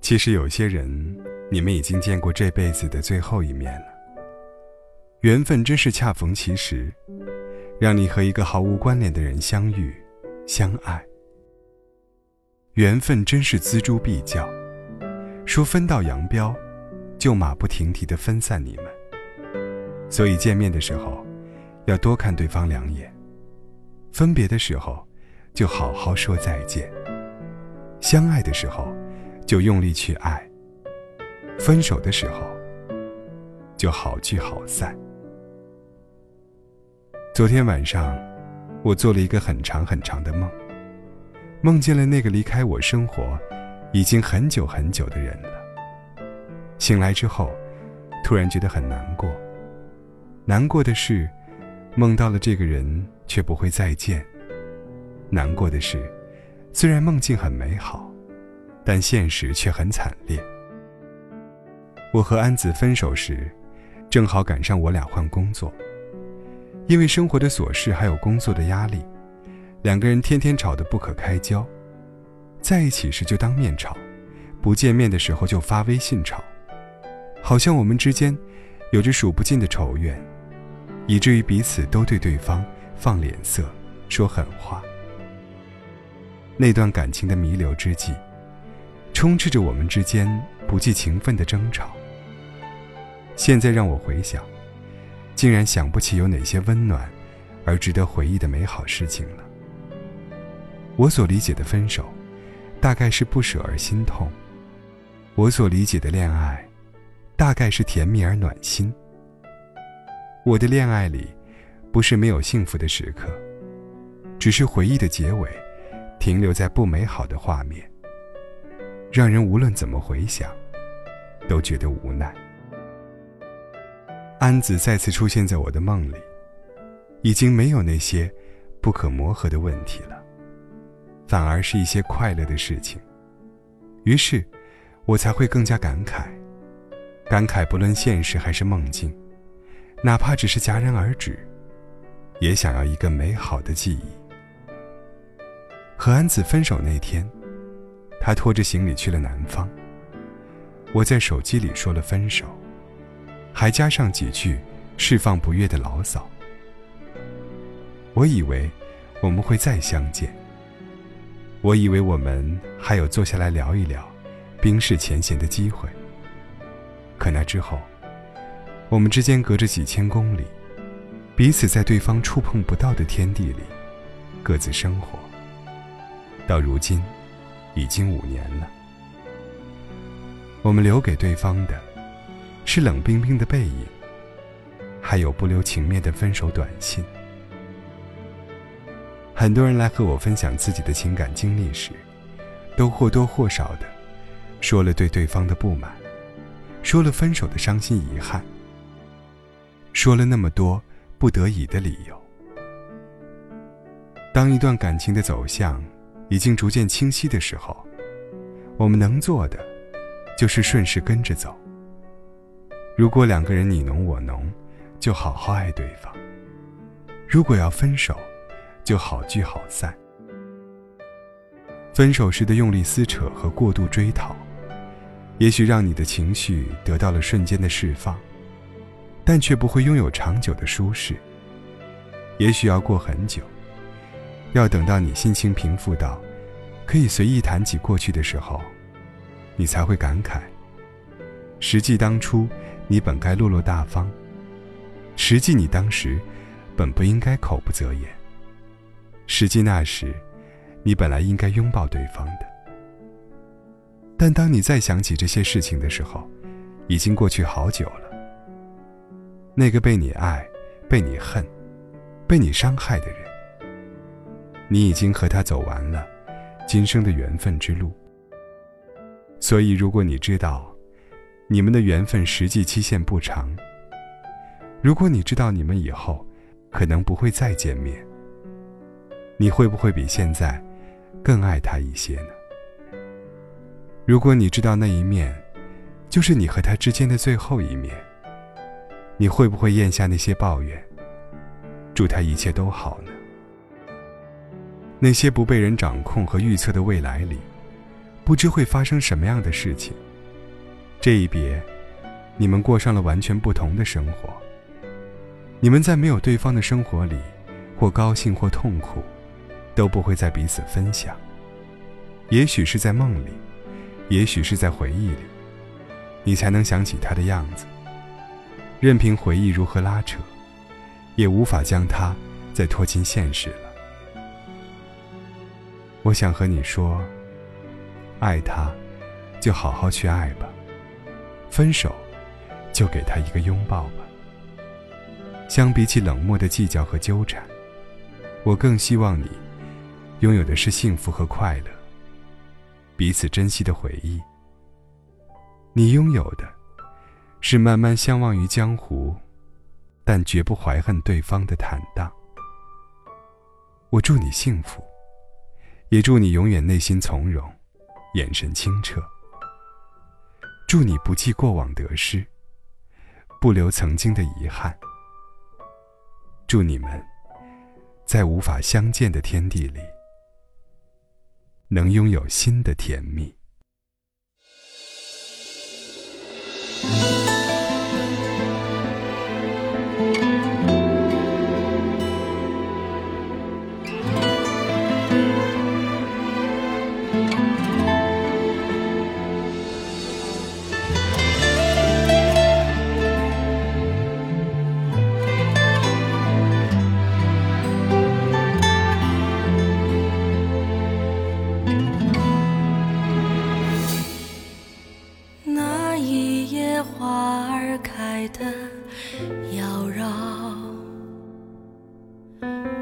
其实有些人，你们已经见过这辈子的最后一面了。缘分真是恰逢其时，让你和一个毫无关联的人相遇、相爱。缘分真是锱铢必较，说分道扬镳，就马不停蹄的分散你们。所以见面的时候，要多看对方两眼；分别的时候，就好好说再见；相爱的时候。就用力去爱。分手的时候，就好聚好散。昨天晚上，我做了一个很长很长的梦，梦见了那个离开我生活已经很久很久的人了。醒来之后，突然觉得很难过。难过的是，梦到了这个人却不会再见。难过的是，虽然梦境很美好。但现实却很惨烈。我和安子分手时，正好赶上我俩换工作。因为生活的琐事还有工作的压力，两个人天天吵得不可开交。在一起时就当面吵，不见面的时候就发微信吵，好像我们之间有着数不尽的仇怨，以至于彼此都对对方放脸色、说狠话。那段感情的弥留之际。充斥着我们之间不计情分的争吵。现在让我回想，竟然想不起有哪些温暖而值得回忆的美好事情了。我所理解的分手，大概是不舍而心痛；我所理解的恋爱，大概是甜蜜而暖心。我的恋爱里，不是没有幸福的时刻，只是回忆的结尾，停留在不美好的画面。让人无论怎么回想，都觉得无奈。安子再次出现在我的梦里，已经没有那些不可磨合的问题了，反而是一些快乐的事情。于是，我才会更加感慨，感慨不论现实还是梦境，哪怕只是戛然而止，也想要一个美好的记忆。和安子分手那天。他拖着行李去了南方。我在手机里说了分手，还加上几句释放不悦的牢骚。我以为我们会再相见，我以为我们还有坐下来聊一聊冰释前嫌的机会。可那之后，我们之间隔着几千公里，彼此在对方触碰不到的天地里各自生活。到如今。已经五年了，我们留给对方的，是冷冰冰的背影，还有不留情面的分手短信。很多人来和我分享自己的情感经历时，都或多或少的说了对对方的不满，说了分手的伤心遗憾，说了那么多不得已的理由。当一段感情的走向。已经逐渐清晰的时候，我们能做的，就是顺势跟着走。如果两个人你侬我侬，就好好爱对方；如果要分手，就好聚好散。分手时的用力撕扯和过度追讨，也许让你的情绪得到了瞬间的释放，但却不会拥有长久的舒适。也许要过很久。要等到你心情平复到，可以随意谈起过去的时候，你才会感慨。实际当初你本该落落大方，实际你当时本不应该口不择言，实际那时你本来应该拥抱对方的。但当你再想起这些事情的时候，已经过去好久了。那个被你爱、被你恨、被你伤害的人。你已经和他走完了今生的缘分之路，所以如果你知道你们的缘分实际期限不长，如果你知道你们以后可能不会再见面，你会不会比现在更爱他一些呢？如果你知道那一面就是你和他之间的最后一面，你会不会咽下那些抱怨？祝他一切都好呢？那些不被人掌控和预测的未来里，不知会发生什么样的事情。这一别，你们过上了完全不同的生活。你们在没有对方的生活里，或高兴或痛苦，都不会再彼此分享。也许是在梦里，也许是在回忆里，你才能想起他的样子。任凭回忆如何拉扯，也无法将他再拖进现实了。我想和你说，爱他，就好好去爱吧；分手，就给他一个拥抱吧。相比起冷漠的计较和纠缠，我更希望你拥有的是幸福和快乐。彼此珍惜的回忆，你拥有的，是慢慢相忘于江湖，但绝不怀恨对方的坦荡。我祝你幸福，也祝你永远内心从容，眼神清澈。祝你不计过往得失，不留曾经的遗憾。祝你们，在无法相见的天地里。能拥有新的甜蜜。开的妖娆，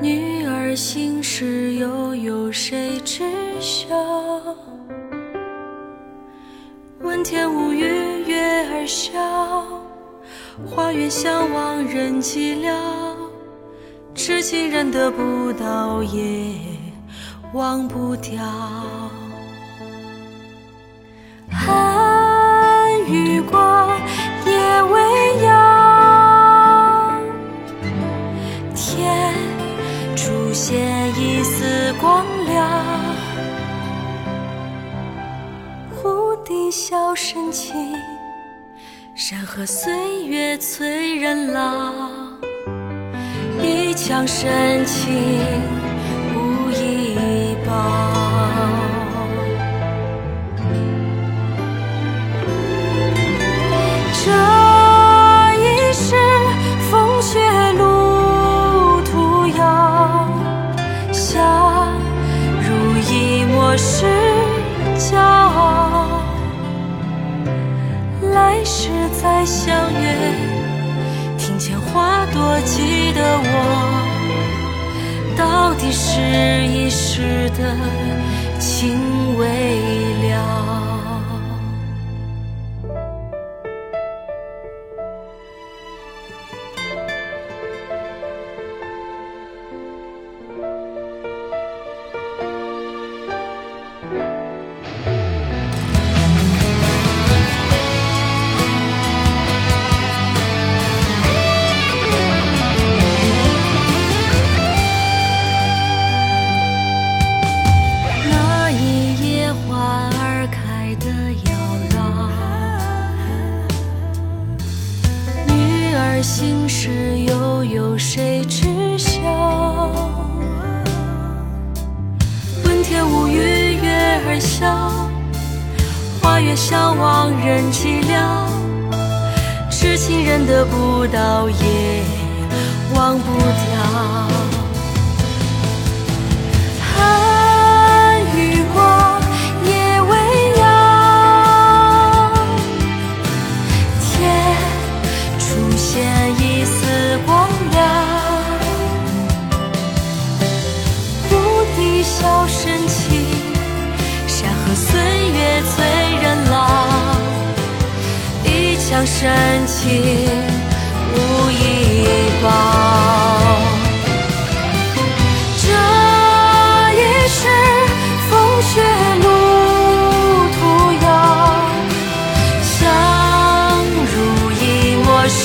女儿心事又有谁知晓？问天无语，月儿笑，花月相望人寂寥。痴情人得不到，也忘不掉。借一丝光亮，忽地笑深情，山河岁月催人老，一腔深情无以报。是一时的情未了。而心事又有谁知晓？问天无语，月儿笑，花月相望人寂寥。痴情人得不到，也忘不掉。深情无以报，这一世风雪路途遥，相濡以沫是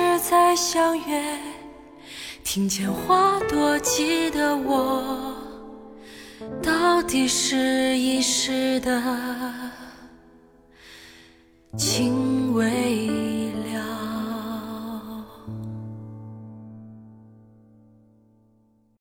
来世再相约。听见花朵记得我，到底是一时的情未。